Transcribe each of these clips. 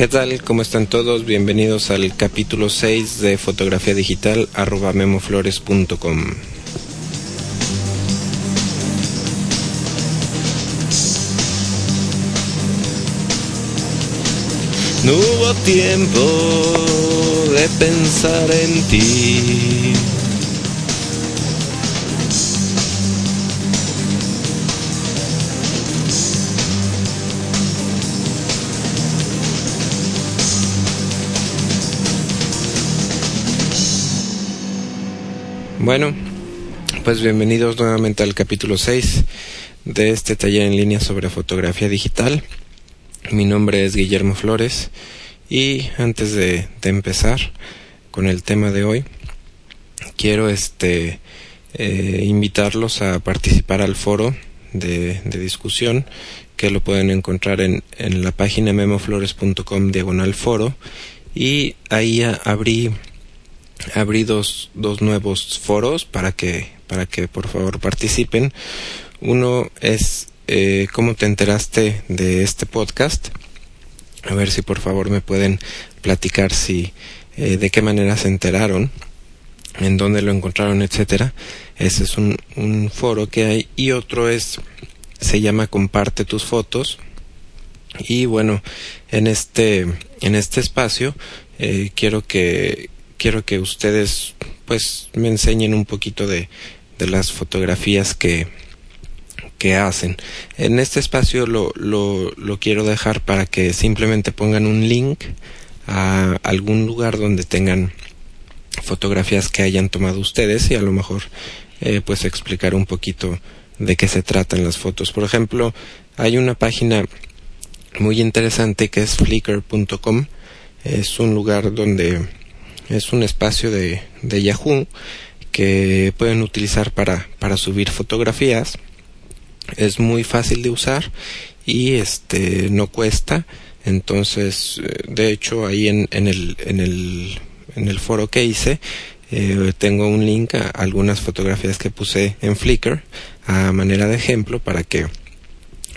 ¿Qué tal? ¿Cómo están todos? Bienvenidos al capítulo 6 de fotografía digital arroba memoflores.com. No hubo tiempo de pensar en ti. Bueno, pues bienvenidos nuevamente al capítulo 6 de este taller en línea sobre fotografía digital. Mi nombre es Guillermo Flores y antes de, empezar con el tema de hoy, quiero este eh, invitarlos a participar al foro de, discusión que lo pueden encontrar en, en la página memoflores.com diagonal foro y ahí abrí abrí dos, dos nuevos foros para que, para que por favor participen. Uno es eh, cómo te enteraste de este podcast. A ver si por favor me pueden platicar si eh, de qué manera se enteraron, en dónde lo encontraron, etcétera. Ese es un, un foro que hay y otro es se llama comparte tus fotos y bueno en este en este espacio eh, quiero que quiero que ustedes pues me enseñen un poquito de, de las fotografías que, que hacen. En este espacio lo, lo, quiero dejar para que simplemente pongan un link a algún lugar donde tengan fotografías que hayan tomado ustedes y a lo mejor eh, pues explicar un poquito de qué se tratan las fotos. Por ejemplo, hay una página muy interesante que es flickr.com. Es un lugar donde es un espacio de, de Yahoo que pueden utilizar para, para subir fotografías. Es muy fácil de usar y este no cuesta. Entonces, eh, de hecho, ahí en, en, el, en, el, en el foro que hice, eh, tengo un link a algunas fotografías que puse en Flickr a manera de ejemplo para que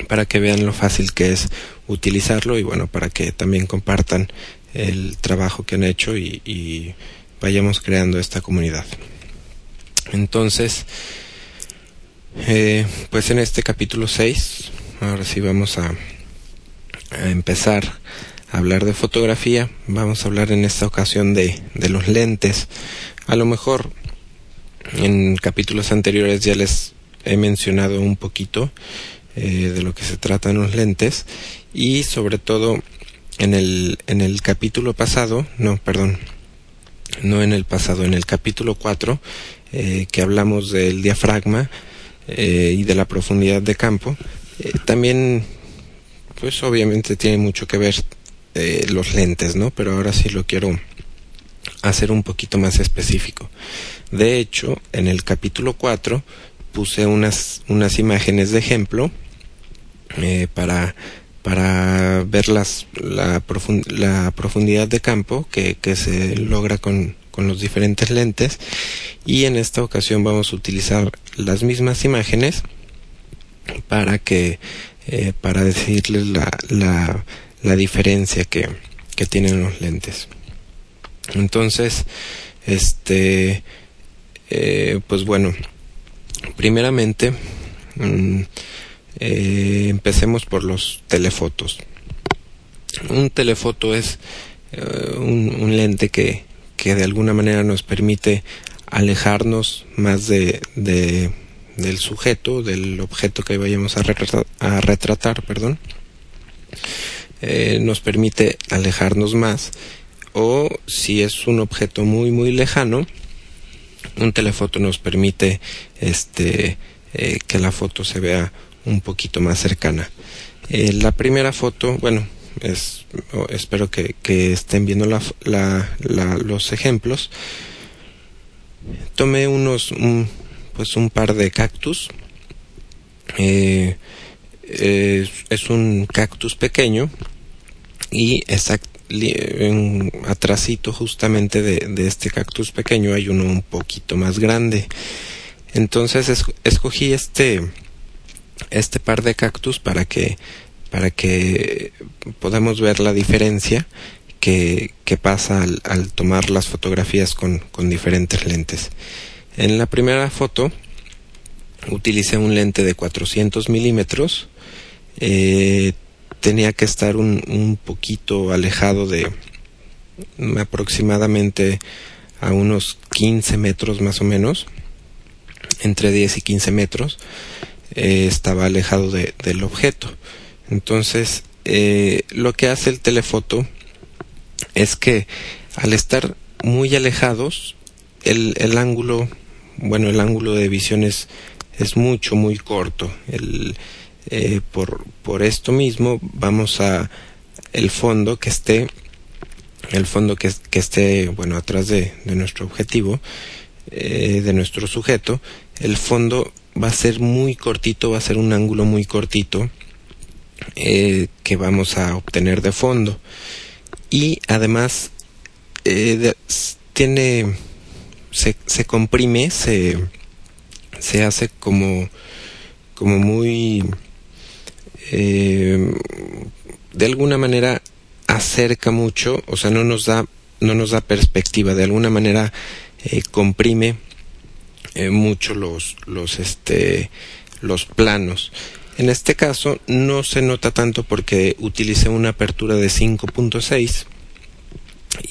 para que vean lo fácil que es utilizarlo y bueno para que también compartan el trabajo que han hecho y, vayamos creando esta comunidad. Entonces, eh, pues en este capítulo 6, ahora sí vamos a, a, empezar a hablar de fotografía. Vamos a hablar en esta ocasión de, de los lentes. A lo mejor en capítulos anteriores ya les he mencionado un poquito eh, de lo que se tratan los lentes y sobre todo en el, en el capítulo pasado, no, perdón, no en el pasado, en el capítulo 4, eh, que hablamos del diafragma eh, y de la profundidad de campo, eh, también, pues obviamente tiene mucho que ver los lentes, ¿no? Pero ahora sí lo quiero hacer un poquito más específico. De hecho, en el capítulo 4 puse unas, unas imágenes de ejemplo para para ver las, la, la profundidad de campo que, que se logra con, con, los diferentes lentes. Y en esta ocasión vamos a utilizar las mismas imágenes para que eh, para decirles la, la, la diferencia que, que tienen los lentes. Entonces este eh, pues bueno primeramente mmm, eh, empecemos por los telefotos. Un telefoto es eh, un, lente que, que, de alguna manera nos permite alejarnos más de, de del sujeto, del objeto que vayamos a retratar, a retratar perdón. Eh, nos permite alejarnos más o si es un objeto muy muy lejano un telefoto nos permite este que la foto se vea un poquito más cercana. Eh, la primera foto, bueno, es, espero que, estén viendo la, la, la, los ejemplos. Tomé unos, un, pues un par de cactus. Eh, es un cactus pequeño y exact, en, justamente de, de, este cactus pequeño hay uno un poquito más grande. Entonces es, escogí este este par de cactus para que para que podamos ver la diferencia que, pasa al, tomar las fotografías con, diferentes lentes. En la primera foto utilicé un lente de 400 milímetros. Eh, tenía que estar un, un poquito alejado de aproximadamente a unos 15 metros más o menos, entre 10 y 15 metros, eh, estaba alejado del objeto. Entonces, eh, lo que hace el telefoto es que al estar muy alejados, el, el ángulo, bueno, el ángulo de visión es, es mucho, muy corto. El, eh, por, por esto mismo vamos a el fondo que esté el fondo que, que esté bueno atrás de, de nuestro objetivo de nuestro sujeto el fondo va a ser muy cortito va a ser un ángulo muy cortito eh, que vamos a obtener de fondo. Y además eh, tiene se, se comprime se se hace como como muy eh, de alguna manera acerca mucho, o sea, no nos da, no nos da perspectiva, de alguna manera comprime eh, mucho los, los, este, los planos. En este caso no se nota tanto porque utilicé una apertura de 5.6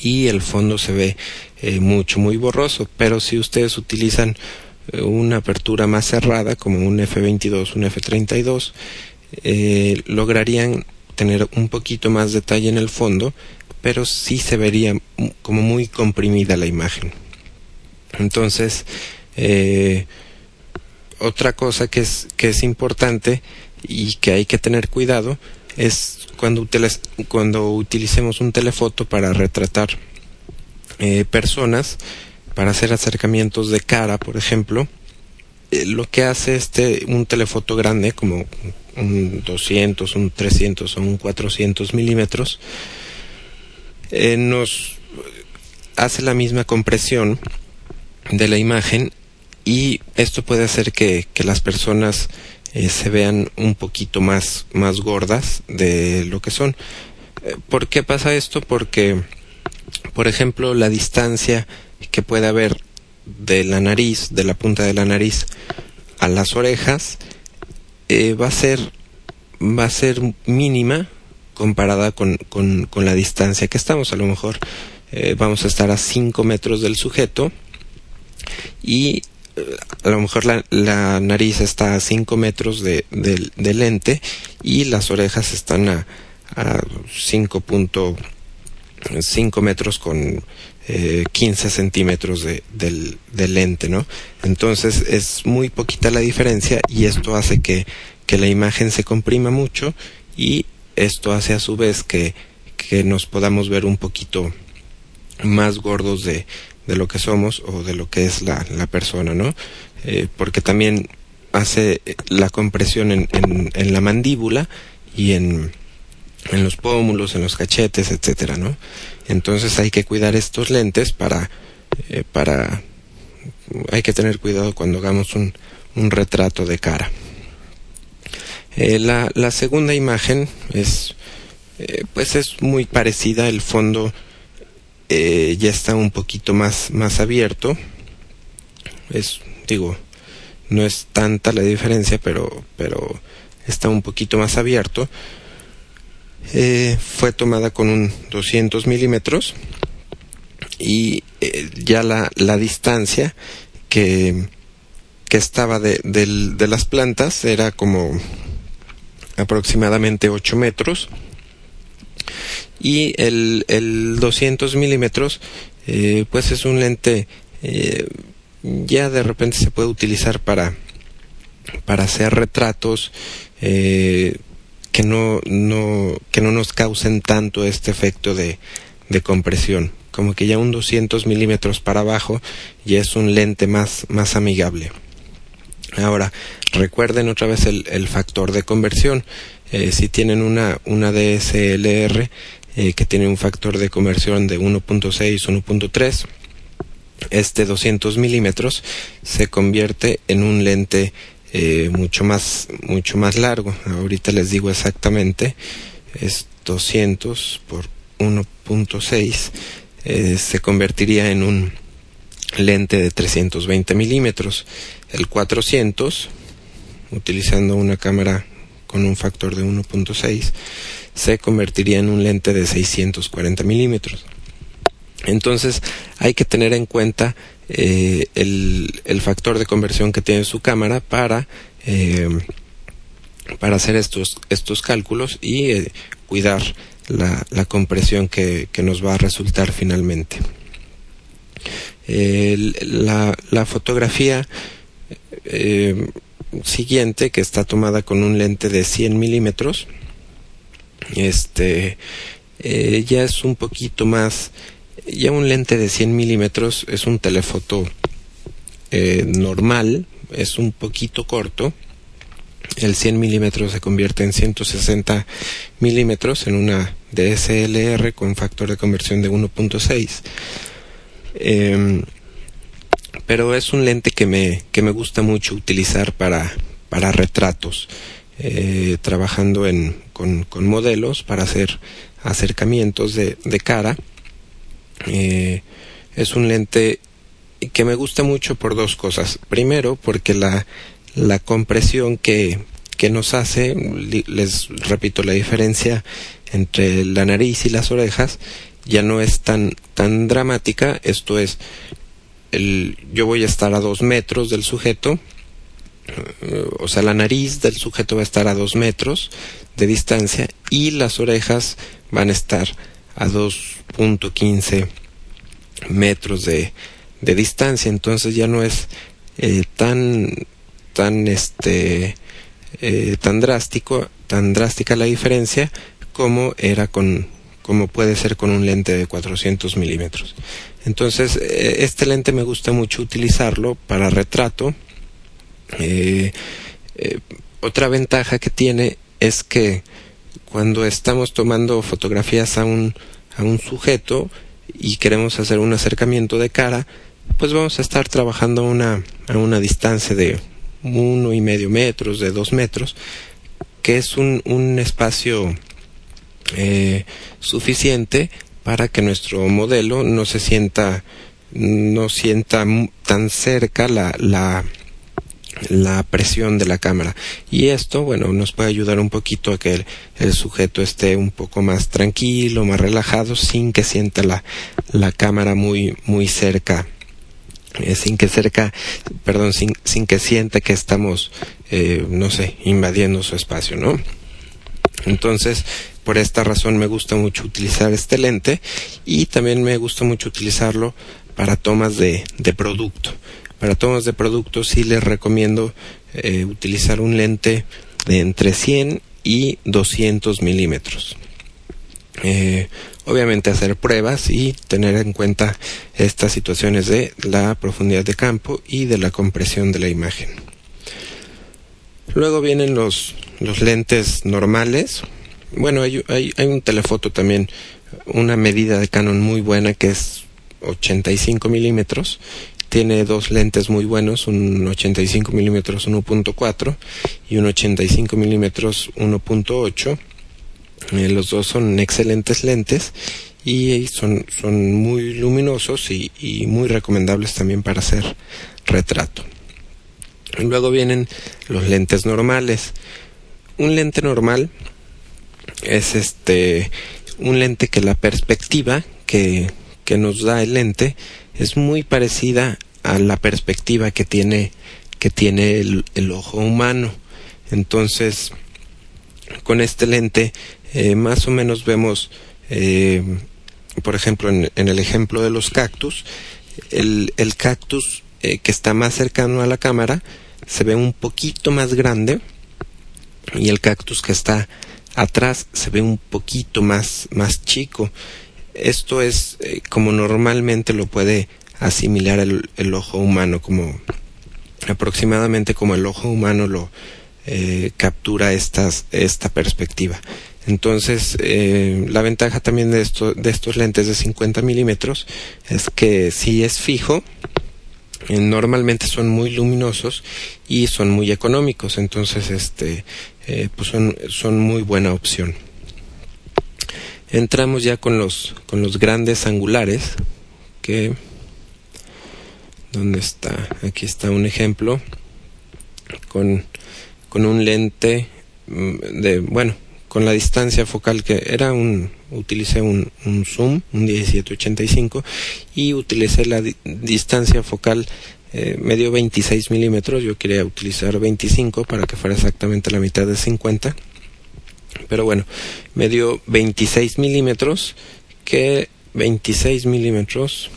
y el fondo se ve eh, mucho, muy borroso, pero si ustedes utilizan una apertura más cerrada como un F22, un F32, eh, lograrían tener un poquito más detalle en el fondo, pero sí se vería como muy comprimida la imagen. Entonces, eh, otra cosa que es, que es importante y que hay que tener cuidado es cuando, utilicemos un telefoto para retratar eh, personas, para hacer acercamientos de cara, por ejemplo, eh, lo que hace este un telefoto grande como un 200, un 300 o un 400 milímetros, eh, nos hace la misma compresión de la imagen y esto puede hacer que, las personas eh, se vean un poquito más, más gordas de lo que son. Eh, ¿Por qué pasa esto? Porque, por ejemplo, la distancia que puede haber de la nariz, de la punta de la nariz a las orejas, eh, va a ser va a ser mínima comparada con, con, con, la distancia que estamos. A lo mejor vamos a estar a 5 metros del sujeto y a lo mejor la, nariz está a 5 metros de, del lente y las orejas están a, a 5.5 metros con eh, 15 centímetros de, del, del, lente, ¿no? Entonces es muy poquita la diferencia y esto hace que, que la imagen se comprima mucho y esto hace a su vez que, que nos podamos ver un poquito más gordos de, de lo que somos o de lo que es la, la persona, ¿no? Eh, porque también hace la compresión en, en, la mandíbula y en, en los pómulos, en los cachetes, etcétera, ¿no? Entonces hay que cuidar estos lentes para, eh, para, hay que tener cuidado cuando hagamos un, un retrato de cara. Eh, la, la, segunda imagen es, pues es muy parecida, el fondo eh, ya está un poquito más, más abierto. Es, digo, no es tanta la diferencia, pero, pero está un poquito más abierto eh, fue tomada con un 200 milímetros y eh, ya la, la distancia que, que estaba de, de, las plantas era como aproximadamente 8 metros y el, el 200 milímetros eh, pues es un lente eh, ya de repente se puede utilizar para para hacer retratos eh, que no, no, que no nos causen tanto este efecto de, de compresión. Como que ya un 200 milímetros para abajo ya es un lente más, más amigable. Ahora, recuerden otra vez el, el factor de conversión. Eh, si tienen una, una DSLR eh, que tiene un factor de conversión de 1.6, 1.3, este 200 milímetros se convierte en un lente eh, mucho más mucho más largo. Ahorita les digo exactamente es 200 por 1.6 eh, se convertiría en un lente de 320 milímetros. El 400 utilizando una cámara con un factor de 1.6 se convertiría en un lente de 640 milímetros entonces hay que tener en cuenta eh, el, factor de conversión que tiene su cámara para, eh, para hacer estos, estos cálculos y eh, cuidar la, la compresión que, que, nos va a resultar finalmente. la, la, fotografía siguiente, que está tomada con un lente de 100 milímetros, este, ya es un poquito más ya un lente de 100 milímetros es un telefoto eh, normal, es un poquito corto. El 100 milímetros se convierte en 160 milímetros en una DSLR con factor de conversión de 1.6. Em, pero es un lente que me, que me gusta mucho utilizar para, para retratos, eh, trabajando en, con, con, modelos para hacer acercamientos de, de cara eh, es un lente que me gusta mucho por dos cosas. Primero, porque la, la compresión que, que nos hace, les repito, la diferencia entre la nariz y las orejas ya no es tan, tan dramática. Esto es, el, yo voy a estar a dos metros del sujeto, o sea, la nariz del sujeto va a estar a dos metros de distancia y las orejas van a estar a 2.15 metros de, de, distancia. Entonces ya no es eh, tan tan este eh, tan drástico tan drástica la diferencia como era con como puede ser con un lente de 400 milímetros. Entonces eh, este lente me gusta mucho utilizarlo para retrato otra ventaja que tiene es que cuando estamos tomando fotografías a un, a un sujeto y queremos hacer un acercamiento de cara, pues vamos a estar trabajando a una, a una distancia de uno y medio metros, de dos metros, que es un, un espacio eh, suficiente para que nuestro modelo no se sienta no sienta tan cerca la, la, la presión de la cámara. Y esto bueno nos puede ayudar un poquito a que el, sujeto esté un poco más tranquilo más relajado sin que sienta la, la cámara muy muy cerca eh, sin que cerca perdón sin, sin que sienta que estamos eh, no sé invadiendo su espacio no entonces por esta razón me gusta mucho utilizar este lente y también me gusta mucho utilizarlo para tomas de, de producto para tomas de productos sí les recomiendo eh, utilizar un lente de entre 100 y 200 milímetros. Eh, obviamente hacer pruebas y tener en cuenta estas situaciones de la profundidad de campo y de la compresión de la imagen. Luego vienen los, los lentes normales. Bueno, hay, hay, un telefoto también, una medida de Canon muy buena que es 85 milímetros tiene dos lentes muy buenos, un 85 milímetros 1.4 y un 85 milímetros 1.8. Eh, los dos son excelentes lentes y son, son muy luminosos y muy recomendables también para hacer retrato. Luego vienen los lentes normales. Un lente normal es este un lente que la perspectiva que, que nos da el lente es muy parecida a la perspectiva que tiene, que tiene el, ojo humano. Entonces, con este lente, eh, más o menos vemos, eh, por ejemplo, en, el ejemplo de los cactus, el, el cactus eh, que está más cercano a la cámara se ve un poquito más grande y el cactus que está atrás se ve un poquito más, más chico esto es eh, como normalmente lo puede asimilar el, ojo humano, como aproximadamente como el ojo humano lo eh, captura esta perspectiva. Entonces, eh, la ventaja también de estos lentes de 50 milímetros es que si es fijo, eh, normalmente son muy luminosos y son muy económicos. Entonces este eh, pues son, son muy buena opción. Entramos ya con los con los grandes angulares que dónde está aquí está un ejemplo con con un lente mm, de bueno con la distancia focal que era un utilicé un, zoom un 1785 y utilicé la distancia focal eh, me dio 26 milímetros yo quería utilizar 25 para que fuera exactamente la mitad de 50 pero bueno me dio 26 milímetros que 26 milímetros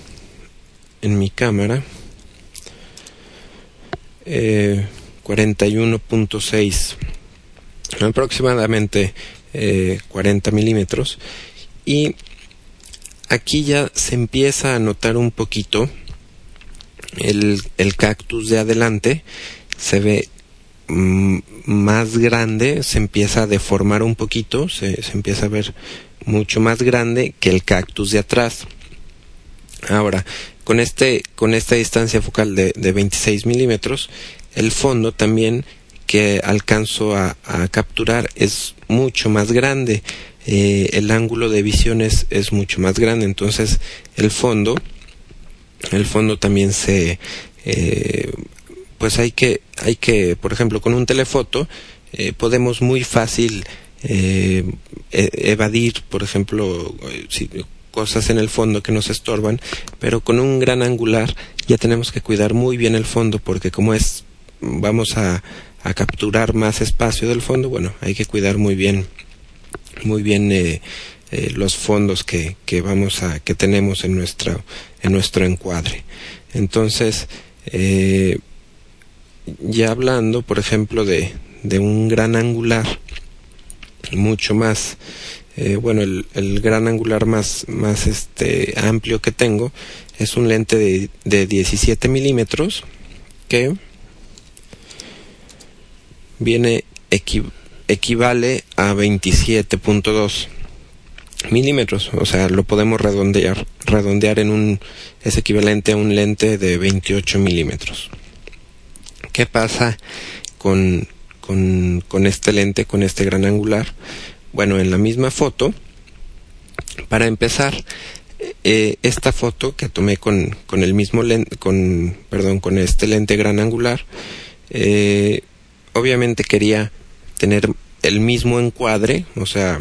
en mi cámara eh, 41.6 aproximadamente eh, 40 milímetros. Y aquí ya se empieza a notar un poquito el, el cactus de adelante. Se ve mm, más grande se empieza a deformar un poquito se, se empieza a ver mucho más grande que el cactus de atrás. Ahora con este con esta distancia focal de, de 26 milímetros el fondo también que alcanzo a, capturar es mucho más grande. Eh, el ángulo de visión es, es mucho más grande. Entonces el fondo el fondo también se eh, pues hay que hay que por ejemplo con un telefoto eh, podemos muy fácil e evadir por ejemplo si, cosas en el fondo que nos estorban pero con un gran angular ya tenemos que cuidar muy bien el fondo porque como es vamos a, a capturar más espacio del fondo, bueno, hay que cuidar muy bien, muy bien eh, eh, los fondos que, que vamos a, que tenemos en nuestra, en nuestro encuadre. Entonces, eh, ya hablando, por ejemplo, de, de un gran angular, mucho más, eh, bueno, el, el gran angular más, más este, amplio que tengo es un lente de, de 17 milímetros que viene equi equivale a 27.2 milímetros, o sea, lo podemos redondear, redondear en un, es equivalente a un lente de 28 milímetros. ¿Qué pasa con, con, con este lente, con este gran angular? Bueno, en la misma foto, para empezar, eh, esta foto que tomé con, con el mismo lente, con, perdón, con este lente gran angular, eh, obviamente quería tener el mismo encuadre, o sea,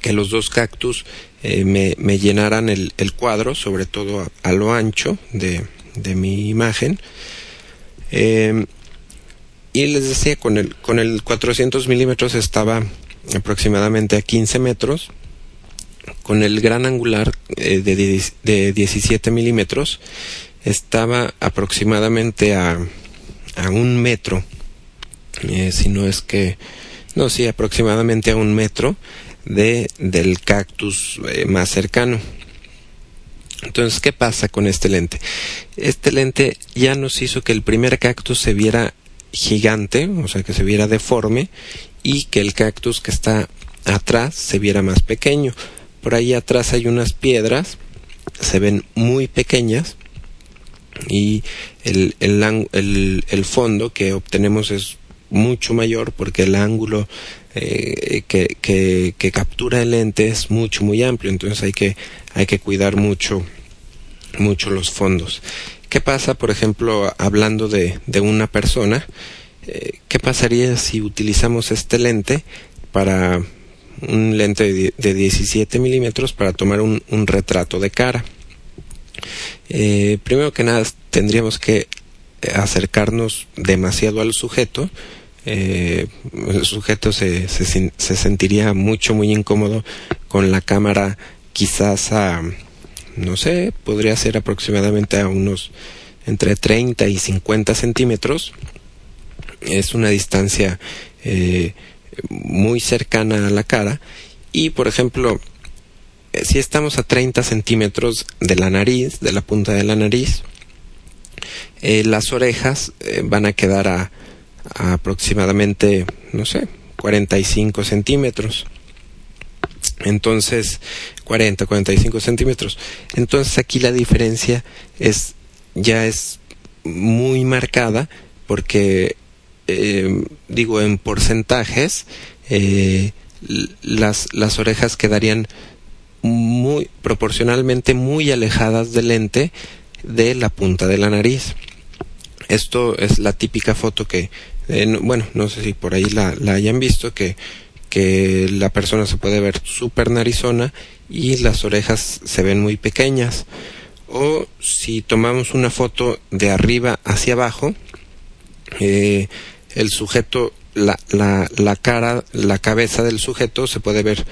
que los dos cactus eh, me, llenaran el, cuadro, sobre todo a, lo ancho de, mi imagen. Eh, y les decía, con el, con el 400 milímetros estaba aproximadamente a 15 metros. Con el gran angular eh, de, de 17 milímetros estaba aproximadamente a, a un metro eh, si no es que, no, sí, aproximadamente a un metro de, del cactus eh, más cercano. Entonces, ¿qué pasa con este lente? Este lente ya nos hizo que el primer cactus se viera gigante, o sea, que se viera deforme, y que el cactus que está atrás se viera más pequeño. Por ahí atrás hay unas piedras, se ven muy pequeñas, y el, el, el, el fondo que obtenemos es mucho mayor porque el ángulo eh, que, que, captura el lente es mucho muy amplio. Entonces hay que hay que cuidar mucho mucho los fondos. Qué pasa por ejemplo hablando de, de una persona eh, qué pasaría si utilizamos este lente para un lente de, de 17 milímetros para tomar un, un retrato de cara eh, primero que nada tendríamos que acercarnos demasiado al sujeto eh, el sujeto se, se, se, sentiría mucho, muy incómodo con la cámara quizás a, no sé, podría ser aproximadamente a unos entre 30 y 50 centímetros. Es una distancia eh, muy cercana a la cara y, por ejemplo, eh, si estamos a 30 centímetros de la nariz, de la punta de la nariz, las orejas van a quedar a aproximadamente, no sé, 45 centímetros. Entonces, 40, 45 centímetros. Entonces aquí la diferencia es, ya es muy marcada porque, eh, digo, en porcentajes, eh, las, las orejas quedarían muy proporcionalmente muy alejadas del lente de la punta de la nariz. Esto es la típica foto que, eh, bueno, no sé si por ahí la, la hayan visto, que, que la persona se puede ver súper narizona y las orejas se ven muy pequeñas. O si tomamos una foto de arriba hacia abajo, eh, el sujeto, la, la, la, cara, la cabeza del sujeto se puede ver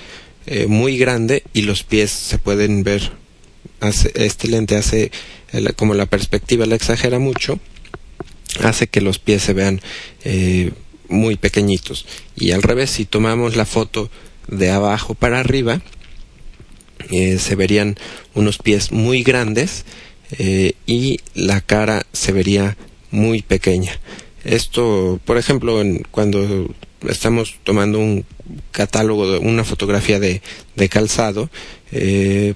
eh, muy grande y los pies se pueden ver. Hace, este lente hace, como la perspectiva la exagera mucho, hace que los pies se vean eh, muy pequeñitos. Y al revés, si tomamos la foto de abajo para arriba, eh, se verían unos pies muy grandes eh, y la cara se vería muy pequeña. Esto, por ejemplo, en, cuando estamos tomando un catálogo, de una fotografía de, de calzado,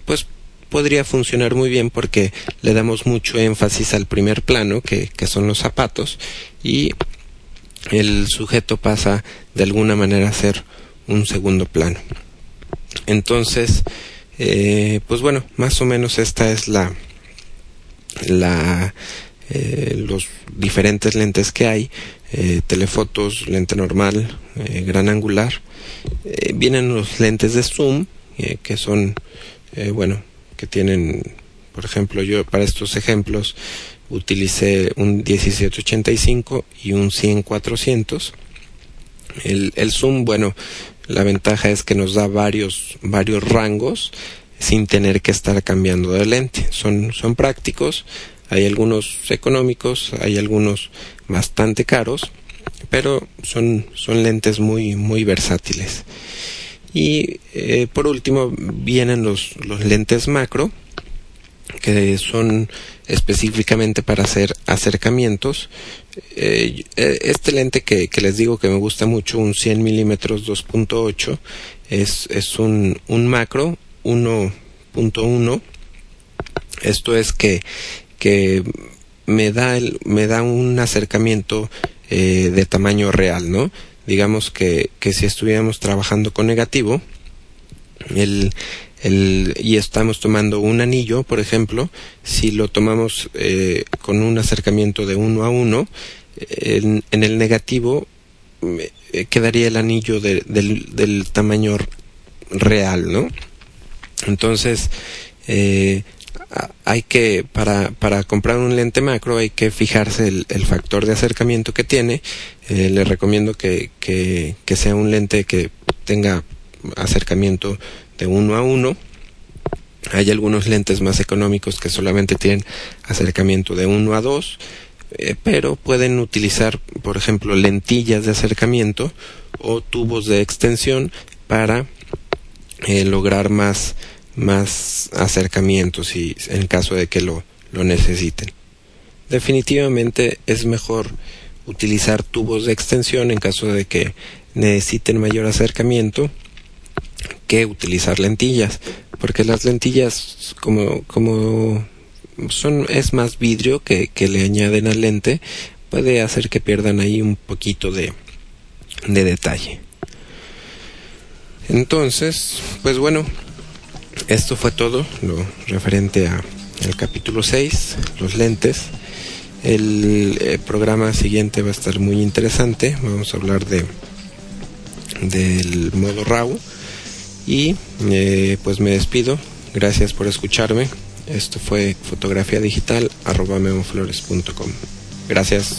pues podría funcionar muy bien porque le damos mucho énfasis al primer plano, que, que son los zapatos, y el sujeto pasa de alguna manera a ser un segundo plano. Entonces, eh, pues bueno, más o menos esta es la, la eh, los diferentes lentes que hay, eh, telefotos, lente normal, gran angular. Vienen los lentes de zoom, que son, bueno, que tienen, por ejemplo, yo para estos ejemplos utilicé un 1785 y un 100-400. El, el zoom, bueno, la ventaja es que nos da varios, varios rangos sin tener que estar cambiando de lente. Son, son prácticos, hay algunos económicos, hay algunos bastante caros, pero son, son lentes muy, muy versátiles. Y eh, por último vienen los, los lentes macro, que son específicamente para hacer acercamientos. Eh, este lente que, que, les digo que me gusta mucho, un 100 milímetros 2.8, es, es un, un macro 1.1. Esto es que, que me da, el, me da un acercamiento eh, de tamaño real, ¿no? Digamos que, que si estuviéramos trabajando con negativo, el, el, y estamos tomando un anillo, por ejemplo, si lo tomamos eh, con un acercamiento de uno a uno, en, el negativo eh, quedaría el anillo de, del, del, tamaño real, ¿no? Entonces, eh, hay que, para, para comprar un lente macro hay que fijarse el, factor de acercamiento que tiene. Eh, recomiendo que, que, que sea un lente que tenga acercamiento de uno a uno. Hay algunos lentes más económicos que solamente tienen acercamiento de 1 a 2, eh, pero pueden utilizar, por ejemplo, lentillas de acercamiento o tubos de extensión para eh, lograr más, más acercamientos y en caso de que lo, lo necesiten. Definitivamente es mejor utilizar tubos de extensión en caso de que necesiten mayor acercamiento que utilizar lentillas, porque las lentillas como, como son, es más vidrio que, que le añaden al lente, puede hacer que pierdan ahí un poquito de, de detalle. Entonces, pues bueno, esto fue todo lo referente a el capítulo 6, los lentes. El, el, programa siguiente va a estar muy interesante. Vamos a hablar de del modo RAW y eh, pues me despido. Gracias por escucharme. Esto fue fotografía digital memoflores.com. Gracias.